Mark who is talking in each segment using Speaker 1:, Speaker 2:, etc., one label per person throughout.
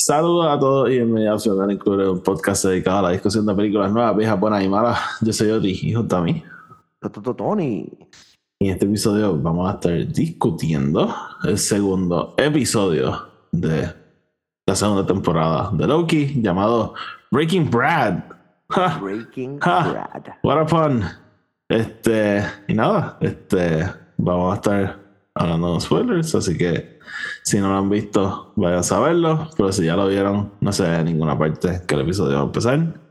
Speaker 1: Saludos a todos y bienvenidos a Incluye, un podcast dedicado a la discusión de películas nuevas, viejas, buenas y malas. Yo soy Oti y junto a mí.
Speaker 2: Tony.
Speaker 1: Y en este episodio vamos a estar discutiendo el segundo episodio de la segunda temporada de Loki llamado Breaking Brad.
Speaker 2: Breaking. Brad.
Speaker 1: What a fun. Este, y nada, este, vamos a estar hablando de spoilers, así que si no lo han visto, vayan a saberlo, pero si ya lo vieron, no se ve en ninguna parte que el episodio va a empezar.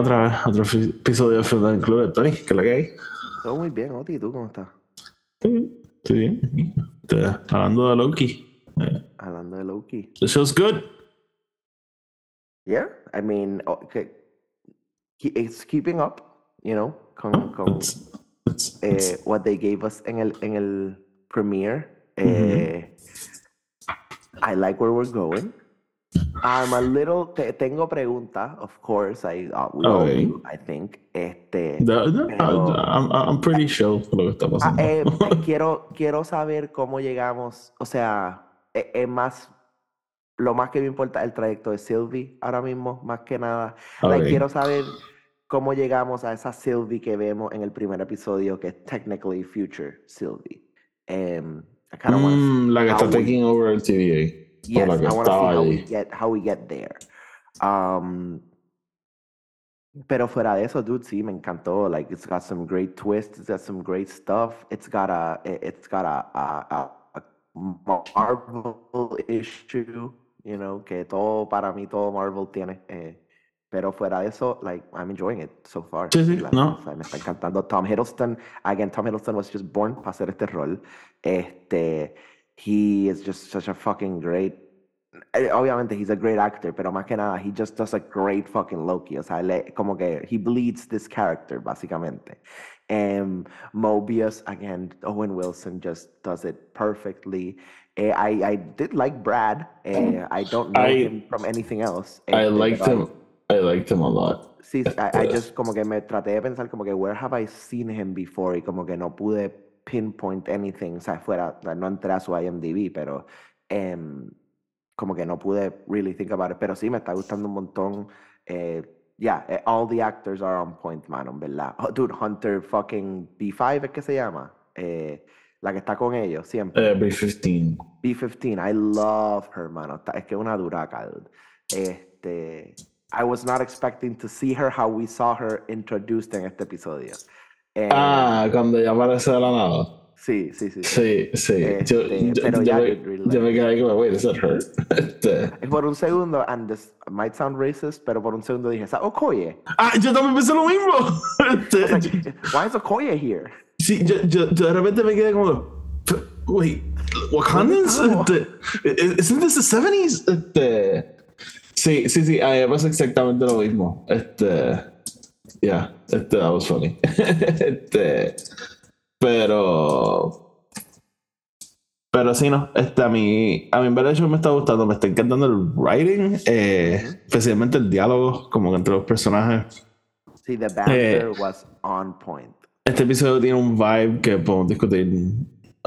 Speaker 1: Otra vez otro episodio de Club de Tony, que es la que hay.
Speaker 2: Todo muy bien, Oti. ¿Y tú cómo estás?
Speaker 1: Estoy bien, estoy bien. Este, hablando de Loki.
Speaker 2: Hablando de Loki.
Speaker 1: the show's good.
Speaker 2: Yeah, I mean, okay. ke- It's keeping up, you know, con, con
Speaker 1: It's, it's, it's-
Speaker 2: eh, what they gave us en el, en el premiere. Eh, I like where we're going. I'm a little, te- tengo preguntas, of course. I, uh, we all
Speaker 1: Okay.
Speaker 2: do, I think. Este,
Speaker 1: the- the-
Speaker 2: pero-
Speaker 1: I'm, I'm pretty sure lo que está
Speaker 2: Ah,
Speaker 1: pasando.
Speaker 2: eh, eh, quiero, quiero saber cómo llegamos, o sea, e- es, más, lo más que me importa el trayecto de Sylvie ahora mismo, más que nada. Like,
Speaker 1: Ok.
Speaker 2: quiero saber cómo llegamos a esa Sylvie que vemos en el primer episodio, que es technically future Sylvie. Em, I
Speaker 1: Mm, la que está taking over el TVA.
Speaker 2: Yes, I want to see how we
Speaker 1: ahí.
Speaker 2: get how we get there. Um, pero fuera de eso, dude, sí, me encantó. Like, it's got some great twists. It's got some great stuff. It's got a it- it's got a a, a, a Marvel issue. You know, que todo para mí todo Marvel tiene. Eh, pero fuera de eso, like, I'm enjoying it so far.
Speaker 1: Sí, sí,
Speaker 2: La-
Speaker 1: no.
Speaker 2: o sea, me está encantando. Tom Hiddleston, again, Tom Hiddleston was just born para hacer este rol. Este, he is just such a fucking great. eh, Obviamente, he's a great actor, pero más que nada, he just does a great fucking Loki. O sea, le- como que he bleeds this character, básicamente. Um, Mobius, again, Owen Wilson just does it perfectly. Eh, I, I did like Brad. Eh, I don't know
Speaker 1: I-
Speaker 2: him from anything else.
Speaker 1: I liked him. I liked him a lot.
Speaker 2: Sí, I, I just como que me traté de pensar como que where have I seen him before y como que no pude pinpoint anything, o sea, fuera, no entré a su IMDb, pero em, como que no pude really think about it, pero sí me está gustando un montón. Eh, yeah, all the actors are on point, man, en verdad. Oh, dude, Hunter fucking B5 es que se llama, Eh, la que está con ellos siempre.
Speaker 1: Eh, B15.
Speaker 2: B15, I love her, mano. Es que es una duraca, dude. Este, I was not expecting to see her how we saw her introduced en este episodio. Eh,
Speaker 1: Ah, cuando ya aparece de la nada.
Speaker 2: sí, sí, sí.
Speaker 1: Sí, sí. Yo,
Speaker 2: Este,
Speaker 1: yo-
Speaker 2: pero
Speaker 1: yo
Speaker 2: ya,
Speaker 1: me, yo me quedé como, wait, is that her? Este.
Speaker 2: Por un segundo, and this might sound racist, pero por un segundo dije, ¿es Okoye?
Speaker 1: Ah, yo también pensé lo mismo. Este,
Speaker 2: like, why is Okoye here?
Speaker 1: sí, yo, yo, yo de repente me quedé como, wait, Wakandans?
Speaker 2: ¿Dónde
Speaker 1: Este, isn't this the 70s? Este, sí, sí, sí, a mí me pasa exactamente lo mismo. Este, yeah, este, that was funny. este, pero, pero sí, no, este, a mí, a mí en verdad eso me está gustando, me está encantando el writing, eh, especialmente el diálogo, como que entre los personajes.
Speaker 2: Sí, the banter was on point.
Speaker 1: Este episodio tiene un vibe que podemos discutir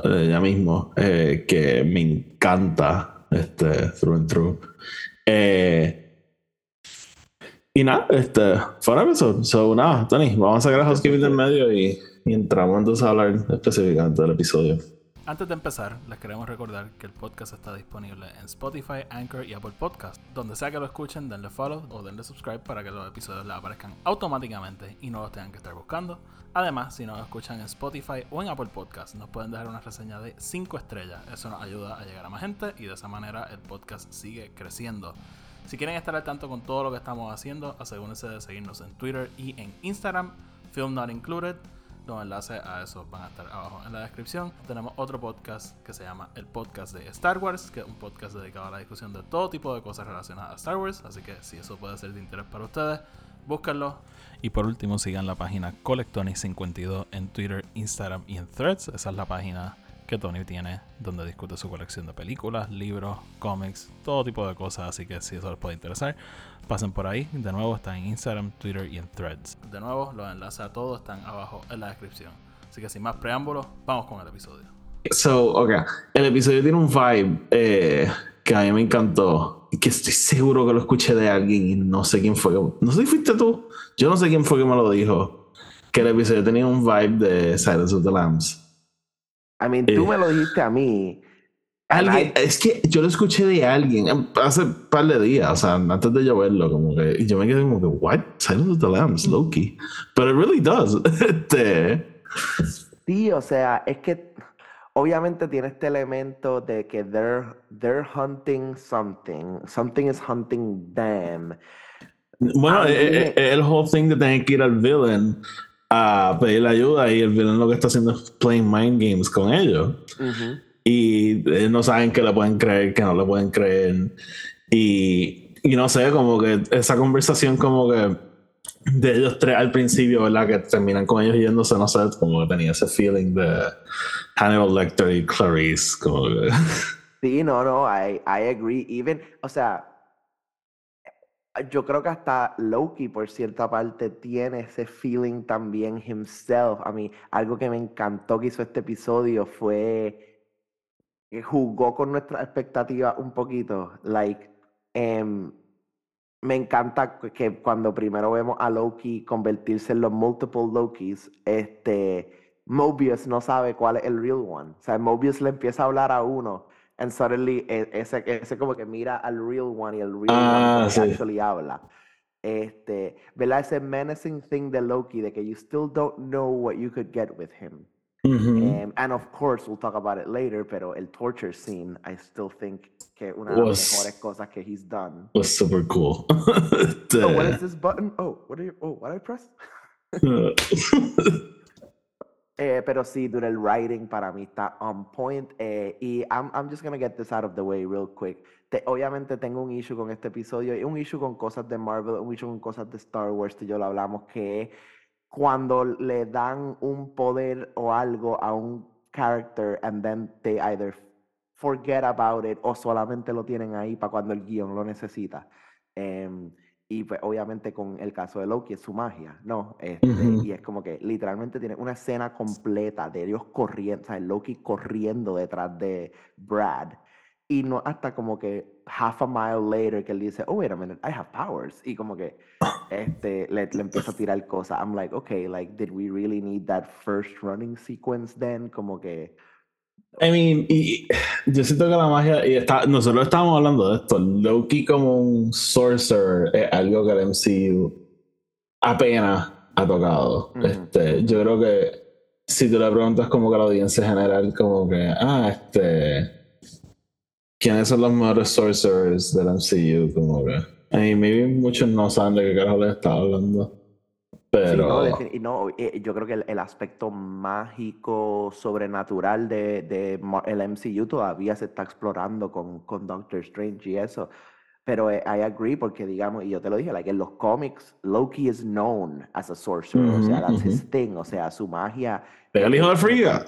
Speaker 1: eh, ya mismo, eh, que me encanta, este, through and through. Eh, y nada, este, fue un episodio. So, nada, Tony, vamos a sacar el housekeeping del medio y, y entramos entonces a hablar específicamente del episodio.
Speaker 3: Antes de empezar, les queremos recordar que el podcast está disponible en Spotify, Anchor y Apple Podcast. Donde sea que lo escuchen, denle follow o denle subscribe para que los episodios les aparezcan automáticamente y no los tengan que estar buscando. Además, si nos escuchan en Spotify o en Apple Podcast, nos pueden dejar una reseña de 5 estrellas. Eso nos ayuda a llegar a más gente y de esa manera el podcast sigue creciendo. Si quieren estar al tanto con todo lo que estamos haciendo, asegúrense de seguirnos en Twitter y en Instagram. Film Not Included. Los enlaces a eso van a estar abajo en la descripción. Tenemos otro podcast que se llama El Podcast de Star Wars, que es un podcast dedicado a la discusión de todo tipo de cosas relacionadas a Star Wars. Así que si eso puede ser de interés para ustedes, búsquenlo. Y por último, sigan la página Colectonic52 en Twitter, Instagram y en Threads. Esa es la página que Tony tiene donde discute su colección de películas, libros, cómics, todo tipo de cosas. Así que si eso les puede interesar, pasen por ahí. De nuevo, está en Instagram, Twitter y en Threads. De nuevo, los enlaces a todos están abajo en la descripción. Así que sin más preámbulos, vamos con el episodio.
Speaker 1: So, ok. El episodio tiene un vibe eh, que a mí me encantó. Que estoy seguro que lo escuché de alguien y no sé quién fue. No sé si fuiste tú. Yo no sé quién fue que me lo dijo. Que el episodio tenía un vibe de Silence of the Lambs.
Speaker 2: I mean, tú
Speaker 1: Eh.
Speaker 2: me lo dijiste a mí.
Speaker 1: Alguien, es que yo lo escuché de alguien eh, hace un par de días, o sea, antes de yo verlo, como que y yo me quedé como que, what? Silence of the Lambs, Loki. But it really does. Este,
Speaker 2: Sí, o sea, es que obviamente tiene este elemento de que they're, they're hunting something. Something is hunting them.
Speaker 1: bueno,
Speaker 2: mí
Speaker 1: eh, eh, el whole thing de tener que ir al villain a pedirle ayuda y el villain lo que está haciendo es playing mind games con ellos.
Speaker 2: Ujú.
Speaker 1: y eh, no saben que le pueden creer, que no le pueden creer. Y, y no sé, como que esa conversación como que de ellos tres al principio, ¿verdad? Que terminan con ellos yéndose, no sé, como que tenía ese feeling de Hannibal Lecter y Clarice, como que...
Speaker 2: Sí, no, no, I, I agree. Even, o sea, yo creo que hasta Loki, por cierta parte, tiene ese feeling también himself. A mí, algo que me encantó que hizo este episodio fue que jugó con nuestras expectativas un poquito. Like, em, me encanta que- cuando primero vemos a Loki convertirse en los multiple Lokis, este, Mobius no sabe cuál es el real one. O sea, Mobius le empieza a hablar a uno, and suddenly ese, ese como que mira al real one y el real
Speaker 1: Ah,
Speaker 2: one
Speaker 1: sí.
Speaker 2: actually habla. Este, ¿verdad? Ese menacing thing de Loki, de que you still don't know what you could get with him.
Speaker 1: Ujú.
Speaker 2: Um, and of course, we'll talk about it later, pero el torture scene, I still think que una de las mejores cosas que he's done.
Speaker 1: Was super cool. Este,
Speaker 2: Oh, what is this button? Oh, what are you, oh, what did I press? Eh, pero sí, dude, el writing para mí está on point. eh, y I'm, I'm just gonna get this out of the way real quick. Te- obviamente tengo un issue con este episodio y un issue con cosas de Marvel, un issue con cosas de Star Wars, que yo lo hablamos, que cuando le dan un poder o algo a un character and then they either forget about it o solamente lo tienen ahí para cuando el guion lo necesita. Em, y pues obviamente con el caso de Loki es su magia, ¿no? Este. Y es como que literalmente tiene una escena completa de ellos corriendo, o sea, Loki corriendo detrás de Brad. Y no hasta como que half a mile later que él dice, oh, wait a minute, I have powers. Y como que este, le, le empieza a tirar cosas. I'm like, okay, like, did we really need that first running sequence then? Como que...
Speaker 1: I mean, y, yo siento que la magia, y está, nosotros estábamos hablando de esto, Loki como un sorcerer es algo que el MCU apenas ha tocado. Este, yo creo que si tú le preguntas como que a la audiencia general, como que, ah, este, ¿quiénes son los mejores sorcerers del MCU? Como que, I mean, maybe muchos no saben de qué carajo les estaba hablando.
Speaker 2: Sí,
Speaker 1: Pero,
Speaker 2: no, defini- y no, eh, yo creo que el, el aspecto mágico, sobrenatural de, de el MCU todavía se está explorando con, con Doctor Strange y eso. Pero eh, I agree porque, digamos, y yo te lo dije, like, en los cómics, Loki is known as a sorcerer, o sea, that's his
Speaker 1: ujú.
Speaker 2: thing, o sea, su magia.
Speaker 1: el hijo de Frigga.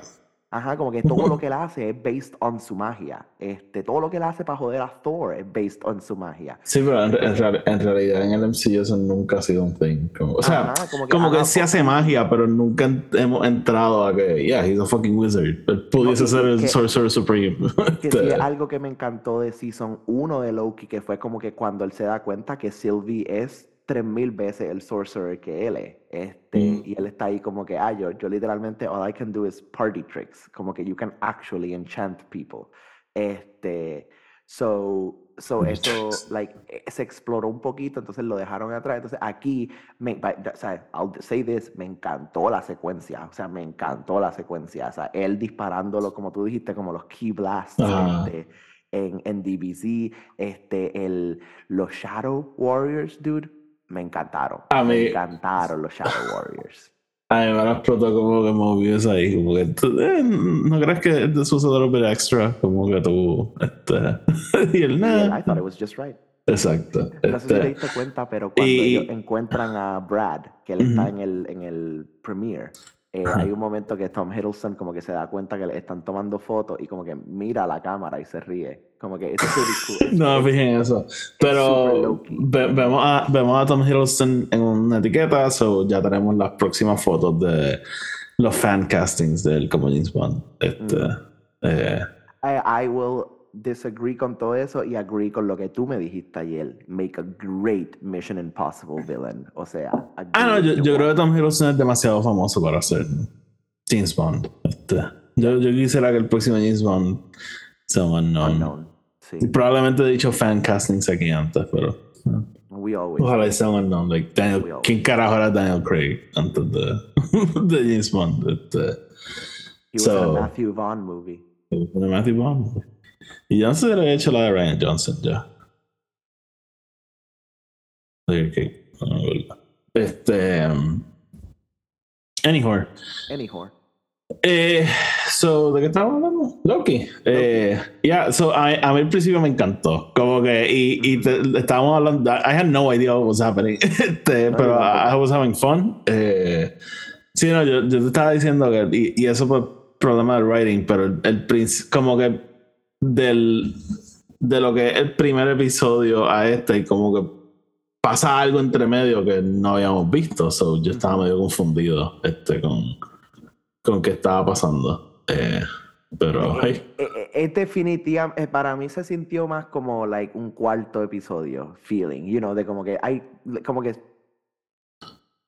Speaker 2: Ajá, como que todo lo que él hace es based on su magia. Este, todo lo que él hace para joder a Thor es based on su magia.
Speaker 1: Sí, pero en, en en realidad en el MCU eso nunca ha sido un thing. Como, o sea,
Speaker 2: Ajá, como que,
Speaker 1: como que sí hace magia, pero nunca en- hemos entrado a que, yeah, he's a fucking wizard. Él pudiese ser el Sorcerer Supreme.
Speaker 2: Que sí es algo que me encantó de Season 1 de Loki, que fue como que cuando él se da cuenta que Sylvie es 3000 veces el sorcerer que él es. Este,
Speaker 1: Mm.
Speaker 2: Y él está ahí como que, ah, yo, yo literalmente, all I can do is party tricks. Como que you can actually enchant people. Este, so, so
Speaker 1: Party
Speaker 2: eso, like, eh, se exploró un poquito, entonces lo dejaron atrás. Entonces aquí, me, o sea, I'll say this, me encantó la secuencia. O sea, me encantó la secuencia. O sea, él disparándolo, como tú dijiste, como los key blasts. Este, en, en DBZ, este, el, los Shadow Warriors, dude, me encantaron.
Speaker 1: A
Speaker 2: me
Speaker 1: mí-
Speaker 2: encantaron los Shadow Warriors.
Speaker 1: A mí me lo explotó como que movies ahí. Como que eh, ¿No crees que this was a little bit extra? Como que tú. Este, y el
Speaker 2: Yeah, I
Speaker 1: nada.
Speaker 2: thought it was just right.
Speaker 1: Exacto.
Speaker 2: No sé si te
Speaker 1: Este,
Speaker 2: diste cuenta, pero cuando
Speaker 1: y-
Speaker 2: ellos encuentran a Brad, que él está en el, en el premiere, eh, hay un momento que Tom Hiddleston como que se da cuenta que le están tomando fotos y como que mira a la cámara y se ríe. Como que cool. It's
Speaker 1: no en eso. Pero
Speaker 2: low-key.
Speaker 1: ve- vemos, a, vemos a Tom Hiddleston en una etiqueta, so ya tenemos las próximas fotos de los fan castings del como James Bond. Este,
Speaker 2: Mm.
Speaker 1: eh,
Speaker 2: I, I will disagree con todo eso y agree con lo que tú me dijiste ayer. Make a great Mission Impossible villain. O sea, a
Speaker 1: ah, no, yo, yo creo que Tom Hiddleston es demasiado famoso para ser James Bond. Este, yo, yo quisiera que el próximo James Bond sea un unknown.
Speaker 2: Unknown. Sí,
Speaker 1: Probablemente he dicho fan castings aquí antes, pero. eh,
Speaker 2: we always.
Speaker 1: Ojalá y sea un unknown. Like Daniel, ¿Quién carajo era Daniel Craig antes de, de James Bond? Este,
Speaker 2: He was in
Speaker 1: so-
Speaker 2: a Matthew Vaughn movie.
Speaker 1: de Matthew Bond. Y ya se ha hecho la de Ryan Johnson ya. Ok, no me acuerdo. Este. um, Anyhow.
Speaker 2: Anyhow.
Speaker 1: Eh, so, ¿de qué estamos hablando? Loki. Eh, yeah, so a, a mí al principio me encantó. Como que, y, y te- estábamos hablando, I had no idea what was happening. Este, pero I. I was having fun. Eh, sí, no, yo, yo te estaba diciendo que, y, y eso fue problema del writing, pero el, el como que del, de lo que es el primer episodio a este, y como que pasa algo entre medio que no habíamos visto. So, yo estaba medio confundido este, con, con qué estaba pasando. Eh, pero, hey,
Speaker 2: Eh, eh, Es definitiva, eh, para mí se sintió más como like un cuarto episodio feeling, you know, de como que hay, como que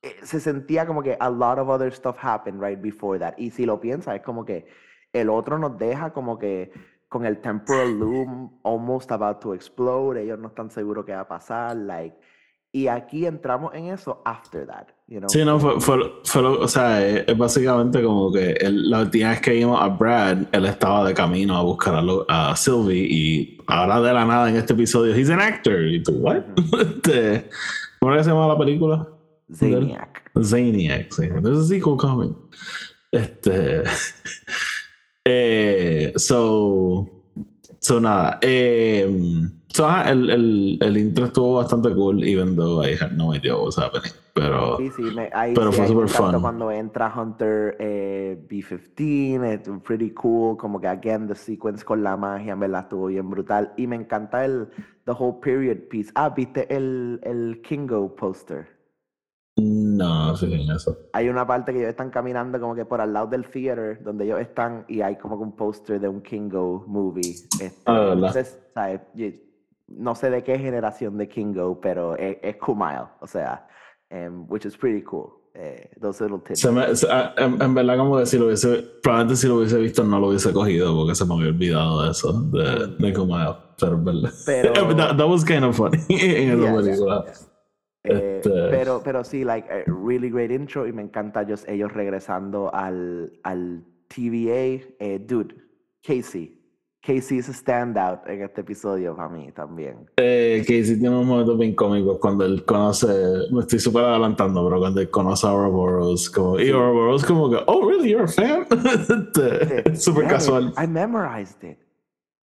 Speaker 2: eh, se sentía como que a lot of other stuff happened right before that. Y si lo piensas, es como que el otro nos deja como que con el temporal loom almost about to explode, ellos no están seguros qué va a pasar, like, y aquí entramos en eso after that, you know.
Speaker 1: sí, no, fue, fue, fue lo- o sea, es, es básicamente como que el- la última vez que vimos a Brad, él estaba de camino a buscar a, Lo- a Sylvie y ahora de la nada en este episodio, he's an actor. Y tú, what? Este, ¿Cómo era que se llama la película?
Speaker 2: Zaniac.
Speaker 1: Zaniac, sí. There's a sequel coming. Este. eh, so. So nada. Eh, so, ajá, el, el, el intro estuvo bastante cool, even though I had no idea what was happening. Pero.
Speaker 2: Sí, sí, me, ahí
Speaker 1: Pero
Speaker 2: sí,
Speaker 1: fue
Speaker 2: encantó
Speaker 1: fun.
Speaker 2: cuando entra Hunter eh, B-15, es pretty cool, como que again the sequence con la magia, en verdad estuvo bien brutal. Y me encanta el the whole period piece. Ah, ¿viste el, el Kingo poster?
Speaker 1: No, en eso.
Speaker 2: Hay una parte que ellos están caminando como que por al lado del theater donde ellos están y hay como que un póster de un Kingo movie. Este,
Speaker 1: Ah,
Speaker 2: entonces, ¿sabes? No sé de qué generación de Kingo, pero es, es Kumail, o sea, em, which is pretty cool. Eh, those little tidbits.
Speaker 1: Se me- se- ah, en, en verdad, como que si lo hubiese. Probablemente si lo hubiese visto, no lo hubiese cogido porque se me había olvidado de eso. De, de Kumail. Pero en verdad.
Speaker 2: Pero-
Speaker 1: that, that was kind of funny en esa
Speaker 2: Yeah, yeah,
Speaker 1: película.
Speaker 2: yeah. Eh,
Speaker 1: Este-
Speaker 2: pero, pero sí, like, a really great intro y me encanta ellos, ellos regresando al, al TVA. Eh, dude, Casey. Casey es a standout en este episodio para mí también.
Speaker 1: Eh, sí tiene unos momentos bien cómicos cuando él conoce, me estoy súper adelantando, pero cuando él conoce a Ouroboros, como, y Ouroboros como que, oh, really, you're a fan? Este,
Speaker 2: Eh,
Speaker 1: súper
Speaker 2: "Damn it,
Speaker 1: casual.
Speaker 2: I memorized it.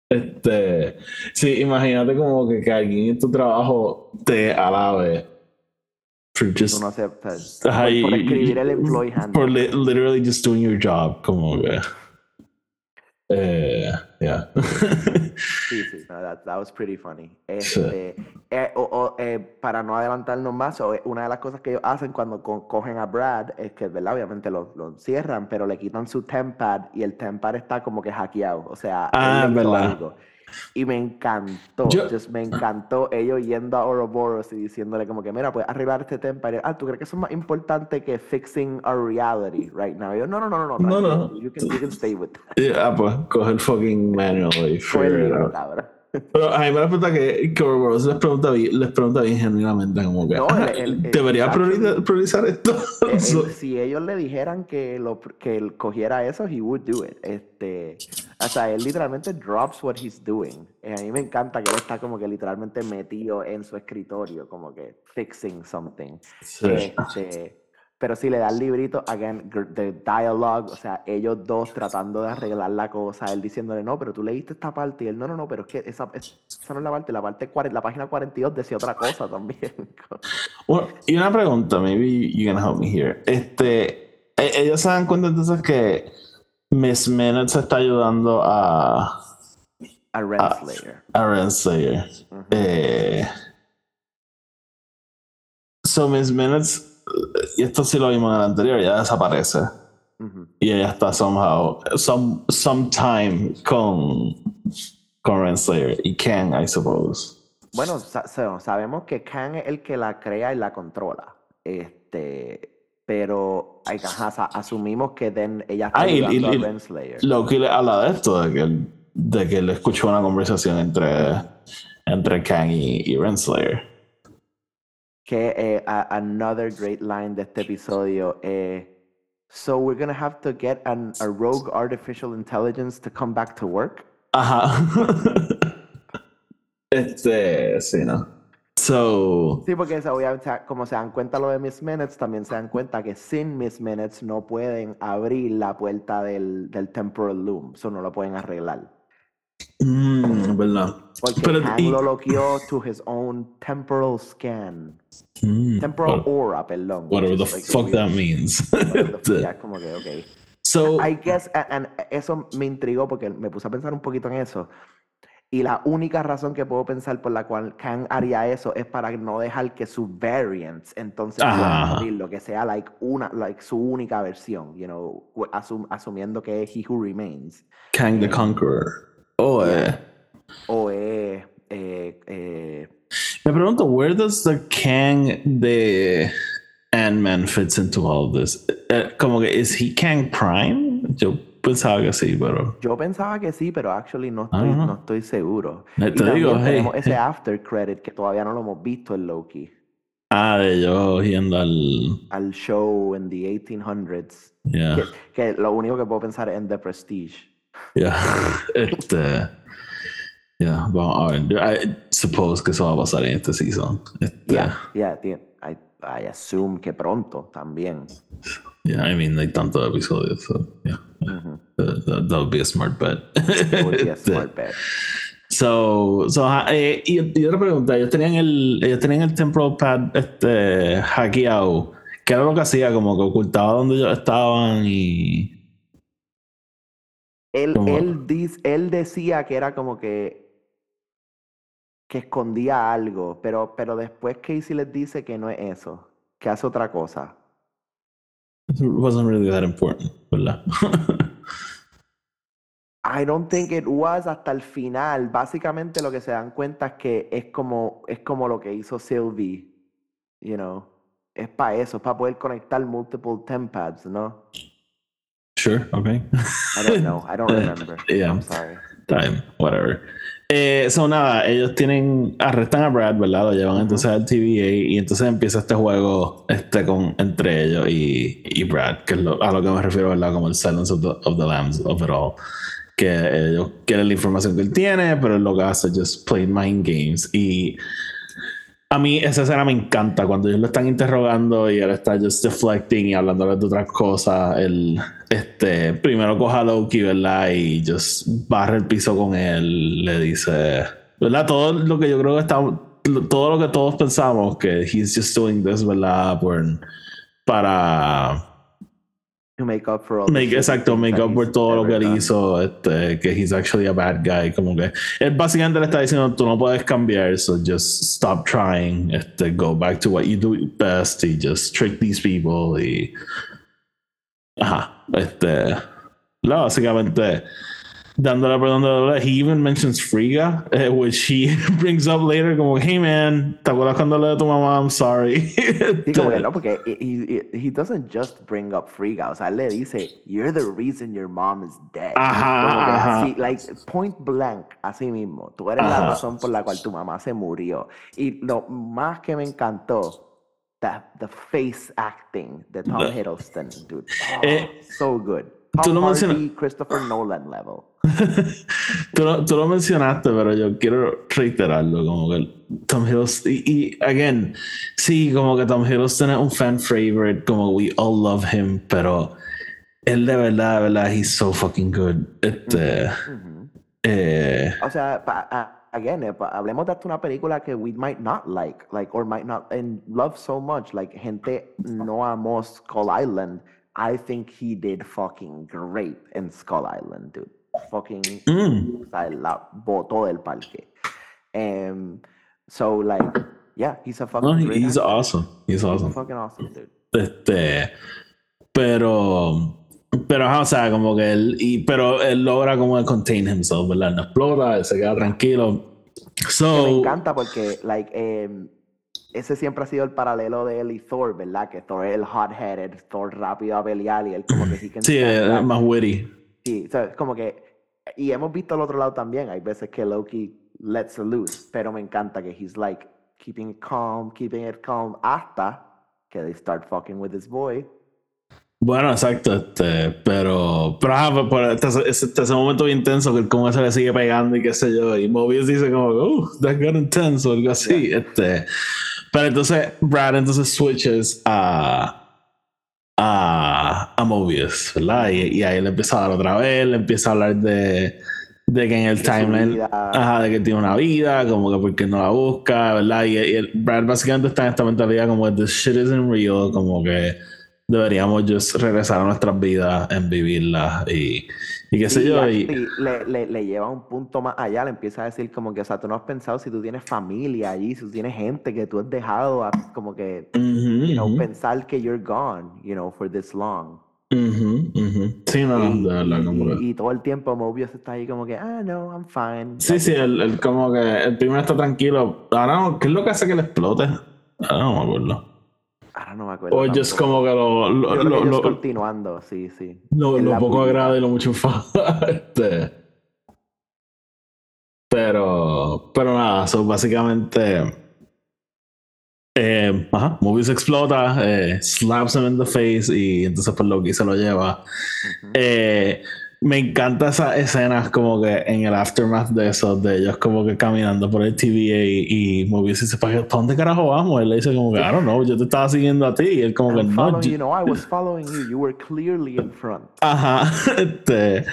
Speaker 1: Este, sí, imagínate como que, que alguien en tu trabajo te alabe for just,
Speaker 2: no.
Speaker 1: Ajá,
Speaker 2: por,
Speaker 1: y-
Speaker 2: por escribir el employee
Speaker 1: for
Speaker 2: handbook.
Speaker 1: li- literally just doing your job, como que, eh, yeah.
Speaker 2: Sí, sí, no, that, that was pretty funny. Este, eh, o- o, eh, para no adelantarnos más, o, eh, una de las cosas que ellos hacen cuando co- cogen a Brad es que, ¿verdad? Obviamente lo, lo encierran, pero le quitan su tempad y el tempad está como que hackeado. O sea,
Speaker 1: Ah, verdad.
Speaker 2: algo. Y me encantó,
Speaker 1: Yo-
Speaker 2: just me encantó ellos yendo a Ouroboros y diciéndole como que, mira, puedes arreglar este él, Ah, ¿tú crees que eso es más importante que fixing our reality right now? Y yo, no, no, no, no, no,
Speaker 1: No, no.
Speaker 2: You, can, you can stay with that.
Speaker 1: Y, ah, pues, coge el fucking manual y figure it out. Pero a mí me da pregunta que, que Ouroboros les pregunta, bien, les pregunta bien genuinamente como que
Speaker 2: No,
Speaker 1: "Ah,
Speaker 2: el- el-
Speaker 1: debería
Speaker 2: el-
Speaker 1: priori- priorizar esto.
Speaker 2: Eh, él- si ellos le dijeran que, lo, que él cogiera eso, he would do it. Este, o sea, él literalmente drops what he's doing. Eh, a mí me encanta que él está como que literalmente metido en su escritorio, como que fixing something.
Speaker 1: Sí.
Speaker 2: Este, Pero si le da el librito, again, the dialogue, o sea, ellos dos tratando de arreglar la cosa, él diciéndole, no, pero tú leíste esta parte, y él, no, no, no, pero es que esa, es- esa no es la parte, la parte, la página 42 decía otra cosa también.
Speaker 1: Bueno, y una pregunta, maybe you can help me here. Este, e- ellos se dan cuenta entonces que Miss Minute se está ayudando a,
Speaker 2: A Renslayer.
Speaker 1: a Renslayer.
Speaker 2: Ujú.
Speaker 1: Eh, so Miss Minutes, y esto sí lo vimos en el anterior, ya desaparece. Y ella está somehow, some, sometime con, con Renslayer y Kang, I suppose.
Speaker 2: Bueno, sa- sa- sabemos que Kang es el que la crea y la controla. Este, pero ajá, asumimos que then ella está
Speaker 1: Ah, y- y-
Speaker 2: a Renslayer.
Speaker 1: Loki le habla de esto, de que él, de que él escuchó una conversación entre, entre Kang y, y Renslayer.
Speaker 2: Que eh, a- another great line de este episodio eh, So we're gonna have to get an, a rogue artificial intelligence to come back to work.
Speaker 1: Ajá. este, sí, ¿no? So,
Speaker 2: Sí, porque obviamente, como se dan cuenta lo de Miss Minutes, también se dan cuenta que sin Miss Minutes no pueden abrir la puerta del, del Temporal Loom. Eso no lo pueden arreglar.
Speaker 1: mm, ¿verdad?
Speaker 2: Porque
Speaker 1: Pero, y-
Speaker 2: lo loqueó to his own temporal scan.
Speaker 1: Mm,
Speaker 2: Temporal aura, perdón.
Speaker 1: whatever the
Speaker 2: like
Speaker 1: fuck that means.
Speaker 2: como que,
Speaker 1: so,
Speaker 2: I guess, a- and eso me intrigó porque me puse a pensar un poquito en eso. Y la única razón que puedo pensar por la cual Kang haría eso es para no dejar que sus variants entonces abrirlo, que sea like una, like su única versión, you know, asum- asumiendo que es He Who Remains.
Speaker 1: Kang the Conqueror. Oh, eh.
Speaker 2: O es, eh, eh,
Speaker 1: Me pregunto, where does the Kang de Ant-Man fits into all of this? Eh, como que, is he Kang Prime? Yo pensaba que sí, pero...
Speaker 2: yo pensaba que sí, pero actually no estoy,
Speaker 1: Ajá.
Speaker 2: no estoy seguro. Y
Speaker 1: te digo, hey,
Speaker 2: tenemos ese after credit que todavía no lo hemos visto en Loki.
Speaker 1: Ah, de yo yendo al...
Speaker 2: Al show en the 1800s.
Speaker 1: Yeah,
Speaker 2: Que, que lo único que puedo pensar es en The Prestige.
Speaker 1: yeah. este... Yeah, I suppose que eso va a pasar en este season. Este,
Speaker 2: Yeah, I, I assume que pronto también.
Speaker 1: yeah, I mean, hay tantos episodios, so, yeah. That, that- that would be a smart bet.
Speaker 2: It would be a smart bet.
Speaker 1: So, so eh, y, y otra pregunta, ellos tenían el, ellos tenían el temporal pad este, hackeado. ¿Qué era lo que hacía? Como que ocultaba donde ellos estaban y...
Speaker 2: Él, él, él decía que era como que que escondía algo, pero, pero después Casey les dice que no es eso, que hace otra cosa.
Speaker 1: It wasn't really that important, ¿verdad?
Speaker 2: I don't think it was hasta el final. Básicamente lo que se dan cuenta es que es como, es como lo que hizo Sylvie, you know. Es para eso, es para poder conectar multiple tempads, ¿no?
Speaker 1: sure, okay.
Speaker 2: I don't know, I don't remember.
Speaker 1: Yeah.
Speaker 2: I'm sorry.
Speaker 1: Time, whatever. Eh, so nada, ellos tienen, arrestan a Brad, ¿verdad? Lo llevan entonces al TVA y entonces empieza este juego este con, entre ellos y, y Brad, que es lo- a lo que me refiero, ¿verdad? Como el silence of the, of the lambs of it all. Que ellos quieren la información que él tiene, pero él lo que hace es just play mind games. Y a mí esa escena me encanta cuando ellos lo están interrogando y él está just deflecting y hablándole de otras cosas. Él, este, primero coja a Loki, ¿verdad? Y just barre el piso con él. Le dice, ¿verdad? Todo lo que yo creo que está, todo lo que todos pensamos que he's just doing this, ¿verdad? Por, para
Speaker 2: make up for all
Speaker 1: Make, exacto, make up por todo lo que él hizo, este, que he's actually a bad guy, como que él básicamente le está diciendo tú no puedes cambiar, so just stop trying, este, go back to what you do best y just trick these people y ajá, este, no, básicamente dándole perdón de dolor. He even mentions Friga, eh, which he brings up later, como hey man, ¿te acuerdas cuando le tu mamá? I'm sorry.
Speaker 2: Sí, como que
Speaker 1: Este,
Speaker 2: no, porque he, he, he doesn't just bring up Frigga, o sea, le dice, you're the reason your mom is dead.
Speaker 1: Ajá, ajá.
Speaker 2: así, like, point blank, así mismo. Tú eres la razón por la cual tu mamá se murió. Y lo más que me encantó, the, the face acting de Tom Hiddleston, dude. Oh,
Speaker 1: Eh,
Speaker 2: so good. Tom Hardy, Christopher Nolan level.
Speaker 1: tú, lo, tú lo mencionaste, pero yo quiero reiterarlo, como que Tom Hiddleston, y, y again, sí, como que Tom Hiddleston es un fan favorite, como we all love him, pero él de verdad, de verdad, he's so fucking good. Este, eh,
Speaker 2: O sea, pa- again, eh, pa- hablemos de hasta una película que we might not like, like, or might not and love so much. Like, gente no amó Skull Island. I think he did fucking great in Skull Island, dude. Fucking,
Speaker 1: mm,
Speaker 2: o sea, la botó del parque. Um, so, like, yeah, he's a fucking
Speaker 1: no, he-
Speaker 2: great
Speaker 1: he's
Speaker 2: actor.
Speaker 1: awesome. He's
Speaker 2: He's
Speaker 1: awesome.
Speaker 2: fucking awesome, dude.
Speaker 1: Este, pero, pero, o sea, como que él, y, pero él logra como contain himself, ¿verdad? No explota, él se queda tranquilo.
Speaker 2: Que me
Speaker 1: So,
Speaker 2: encanta porque, like, em, ese siempre ha sido el paralelo de él y Thor, ¿verdad? Que Thor es el hot-headed, Thor rápido a pelear y él como que he can
Speaker 1: sí, es más witty.
Speaker 2: Sí, o sea, es como que, y hemos visto al otro lado también, hay veces que Loki lets loose, pero me encanta que he's like keeping it calm, keeping it calm, hasta que they start fucking with this boy.
Speaker 1: Bueno, exacto, este, pero, pero por, por este, ese, este- ese momento bien intenso que él como se le sigue pegando y qué sé yo, y Mobius dice como, oh, that got intense o algo así, este, pero entonces Brad entonces switches a, a Mobius, ¿verdad? Y, y ahí le empieza a dar otra vez, le empieza a hablar de, de que en el timeline, ajá, de que tiene una vida, como que porque no la busca, ¿verdad? Y, y el- Brad básicamente está en esta mentalidad como, this shit isn't real, como que deberíamos just regresar a nuestras vidas en vivirlas y, y qué sé
Speaker 2: Y
Speaker 1: yo. Y,
Speaker 2: le, le, le lleva un punto más allá, le empieza a decir como que, o sea, tú no has pensado si tú tienes familia allí, si tú tienes gente que tú has dejado, a- como que,
Speaker 1: Ujú,
Speaker 2: you know,
Speaker 1: ujú,
Speaker 2: pensar que you're gone, you know, for this long.
Speaker 1: Sí, no,
Speaker 2: y,
Speaker 1: de verdad,
Speaker 2: y-
Speaker 1: como que-
Speaker 2: y- y todo el tiempo Mobius está ahí como que, ah, no, I'm fine.
Speaker 1: Sí, sí, el, el como que el primero está tranquilo. Ahora no, ¿qué es lo que hace que le explote? Ahora no me acuerdo.
Speaker 2: Ahora no me acuerdo.
Speaker 1: O just como que lo, lo,
Speaker 2: Yo creo
Speaker 1: lo,
Speaker 2: que ellos
Speaker 1: lo-
Speaker 2: continuando, sí, sí.
Speaker 1: lo- lo poco agrada y lo mucho enfada. este. Pero, pero nada, so básicamente. Eh, ajá, Mobius explota, eh, slaps him in the face y entonces pues Loki se lo lleva. Eh, me encanta esas escenas como que en el aftermath de eso, de ellos como que caminando por el TVA y, y Mobius dice, ¿para dónde carajo vamos? Él le dice como que, I don't know, yo te estaba siguiendo a ti. Y él como que no.
Speaker 2: you, no, I was following you. You were clearly in front.
Speaker 1: Ajá, este,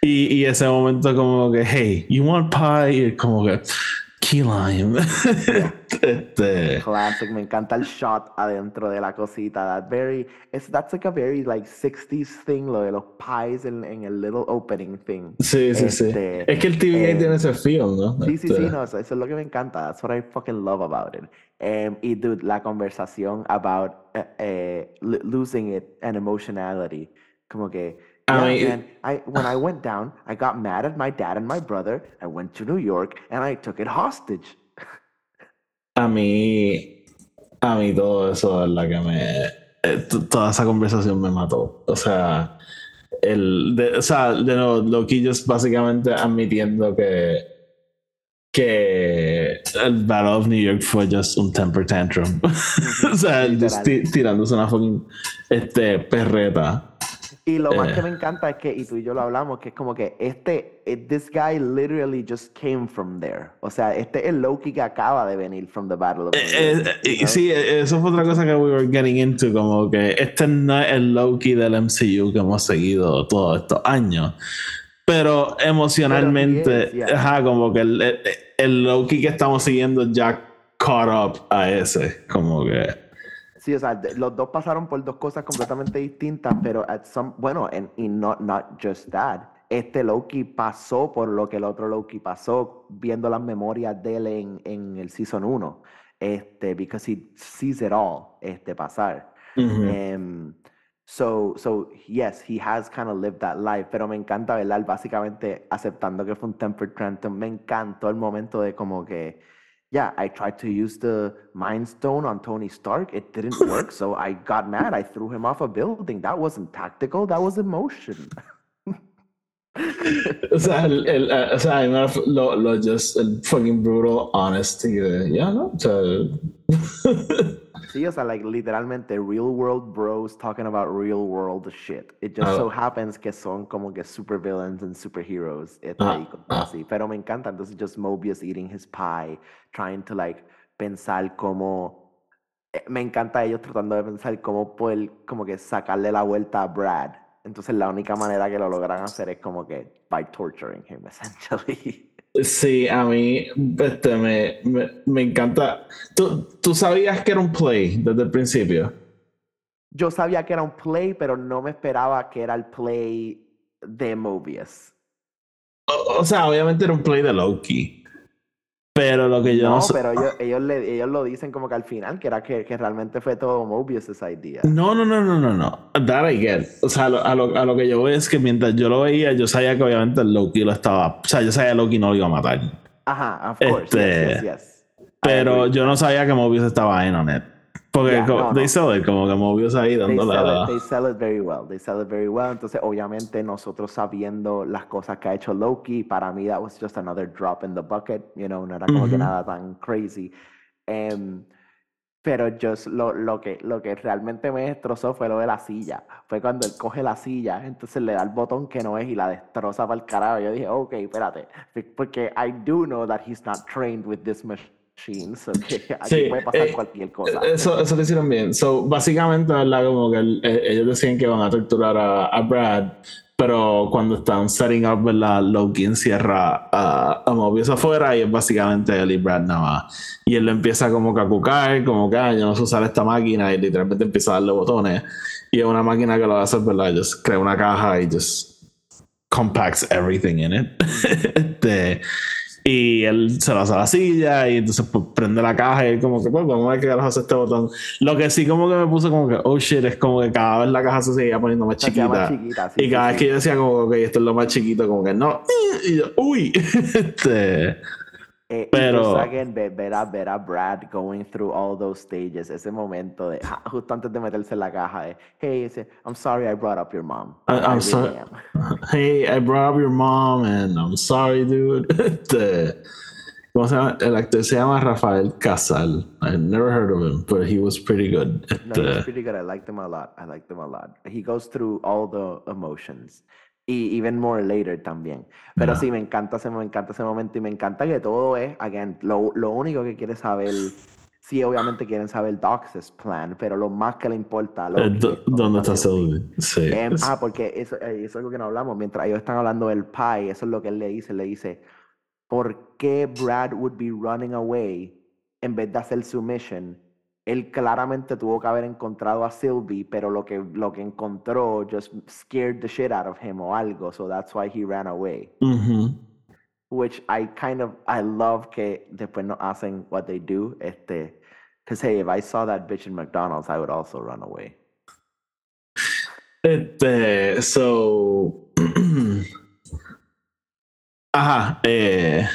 Speaker 1: y, y ese momento como que, hey, you want pie? Y él como que, key lime. este,
Speaker 2: Classic. Me encanta el shot adentro de la cosita. That very, it's, that's like a very like 60s thing, lo de los pies en, en el little opening thing.
Speaker 1: sí, sí, sí.
Speaker 2: Este,
Speaker 1: Es que el TVA
Speaker 2: eh,
Speaker 1: tiene ese feel, ¿no?
Speaker 2: Sí, sí, sí,
Speaker 1: Este,
Speaker 2: no, eso, eso es lo que me encanta. That's what I fucking love about it. Em, y dude, la conversación about eh, lo- losing it and emotionality. Como que,
Speaker 1: I
Speaker 2: yeah,
Speaker 1: mean,
Speaker 2: man, I, when I went down, I got mad at my dad and my brother. I went to New York and I took it hostage.
Speaker 1: A mí, a mí todo eso, de verdad que me. eh, toda esa conversación me mató. O sea, el. De, o sea, de nuevo, Loki just básicamente admitiendo que. que el Battle of New York fue just un temper tantrum. o sea, él just ti- tirándose una fucking este, perreta.
Speaker 2: Y lo más
Speaker 1: Eh.
Speaker 2: que me encanta es que, y tú y yo lo hablamos, que es como que este, eh, this guy literally just came from there. O sea, este es el Loki que acaba de venir from the Battle of
Speaker 1: Eh, eh, sí, eh, eso fue otra cosa que we were getting into, como que este no es el Loki del MCU que hemos seguido todos estos años. Pero emocionalmente,
Speaker 2: Pero he is, yeah.
Speaker 1: ajá, como que el, el- el Loki que estamos siguiendo ya caught up a ese, como que...
Speaker 2: Sí, o sea, los dos pasaron por dos cosas completamente distintas, pero at some, bueno, and, y not, not just that. Este Loki pasó por lo que el otro Loki pasó, viendo las memorias de él en, en el Season 1. Este, because he sees it all, este, pasar.
Speaker 1: Ujú.
Speaker 2: Em, so, so, yes, he has kind of lived that life, pero me encanta, ¿verdad? Básicamente aceptando que fue un tempered tantrum. Me encantó el momento de como que, yeah, I tried to use the Mind Stone on Tony Stark. It didn't work, so I got mad. I threw him off a building. That wasn't tactical, that was emotion.
Speaker 1: O sea, el, el, eh, o sea, a mí me ref- lo, lo just, el fucking brutal honesty de, ya, ¿no? O sea,
Speaker 2: O sea, like, literalmente real world bros talking about real world shit. It just
Speaker 1: Ah.
Speaker 2: so happens que son como que supervillains and superheroes.
Speaker 1: Ah,
Speaker 2: y cosas
Speaker 1: ah.
Speaker 2: así. Pero me encanta. Entonces, just Mobius eating his pie, trying to like pensar cómo. eh, Me encanta ellos tratando de pensar cómo poder como que sacarle la vuelta a Brad. Entonces, la única manera que lo logran hacer es como que by torturing him, essentially.
Speaker 1: Sí, a mí este, me, me, me encanta. ¿Tú, ¿Tú sabías que era un play desde el principio?
Speaker 2: Yo sabía que era un play, pero no me esperaba que era el play de Mobius.
Speaker 1: O, o sea, obviamente era un play de Loki. Pero lo que yo no,
Speaker 2: No, pero ellos, ellos, le- ellos lo dicen como que al final, que era que, que realmente fue todo Mobius esa idea.
Speaker 1: No, no, no, no, no, no. That I get. O sea, a lo, a lo, a lo que yo voy es que mientras yo lo veía, yo sabía que obviamente Loki lo estaba. O sea, yo sabía que Loki no lo iba a matar.
Speaker 2: Ajá, of course.
Speaker 1: Este,
Speaker 2: Yes, yes, yes.
Speaker 1: Pero yo no sabía que Mobius estaba en on it. Porque
Speaker 2: Yeah,
Speaker 1: como,
Speaker 2: no,
Speaker 1: they
Speaker 2: no.
Speaker 1: sell it, como que Mobius ahí
Speaker 2: They sell,
Speaker 1: la.
Speaker 2: it, they sell it very well. They sell it very well. Entonces, obviamente, nosotros sabiendo las cosas que ha hecho Loki, para mí that was just another drop in the bucket. You know, no era como que nada tan crazy. Em, pero just lo, lo, que, lo que realmente me destrozó fue lo de la silla. Fue cuando él coge la silla, entonces le da el botón que no es y la destroza para el carajo. Yo dije, ok, espérate. Porque I do know that he's not trained with this machine. So que aquí
Speaker 1: Sí,
Speaker 2: puede pasar
Speaker 1: eh,
Speaker 2: cualquier cosa.
Speaker 1: Eso, eso lo hicieron bien. So, básicamente, ¿verdad? Como que el- eh, ellos decían que van a torturar a, a Brad, pero cuando están setting up, ¿verdad? Loki encierra a, a Mobius afuera y es básicamente él y Brad nada más. Y él le empieza como que a cucar, como que "Ah, yo no sé usar esta máquina y literalmente empieza a darle botones. Y es una máquina que lo hace, ¿verdad? Just crea una caja y just compacts everything in it. Este, y él se lo hace a la silla y entonces pues, prende la caja y como que pues vamos a ver qué carajo hace este botón. Lo que sí como que me puso como que oh shit es como que cada vez la caja se seguía poniendo más chiquita.
Speaker 2: más chiquita, sí,
Speaker 1: y cada
Speaker 2: sí,
Speaker 1: vez
Speaker 2: sí.
Speaker 1: que yo decía como que esto es lo más chiquito como que no y yo, uy este
Speaker 2: Eh,
Speaker 1: Pero-
Speaker 2: again, ver, ver a, ver a Brad going through all those stages, ese momento de justo antes de meterse en la caja de hey, I'm sorry I brought up your mom.
Speaker 1: I- I'm sorry.
Speaker 2: am."
Speaker 1: hey I brought up your mom and I'm sorry dude este ¿Cómo se llama? El actor se llama Rafael Casal. I never heard of him, but he was pretty good.
Speaker 2: No, he's pretty good. I liked him a lot. I liked him a lot. He goes through all the emotions. Y even more later también. Pero sí, me encanta ese, me encanta ese momento y me encanta que todo es, again, lo, lo único que quiere saber, sí, obviamente quieren saber Dox's plan, pero lo más que le importa a
Speaker 1: eh,
Speaker 2: Loki
Speaker 1: do- ¿Dónde está
Speaker 2: Sylvie.
Speaker 1: Sí.
Speaker 2: Em,
Speaker 1: es-
Speaker 2: ah, porque eso, eh, eso es algo que no hablamos. Mientras ellos están hablando del pie, eso es lo que él le dice. Le dice, ¿por qué Brad would be running away en vez de hacer su mission? Él claramente tuvo que haber encontrado a Sylvie, pero lo que, lo que encontró just scared the shit out of him o algo. So that's why he ran away. Which I kind of, I love que después no hacen what they do. Este, because hey, if I saw that bitch in McDonald's, I would also run away.
Speaker 1: Este, so. Ajá, eh.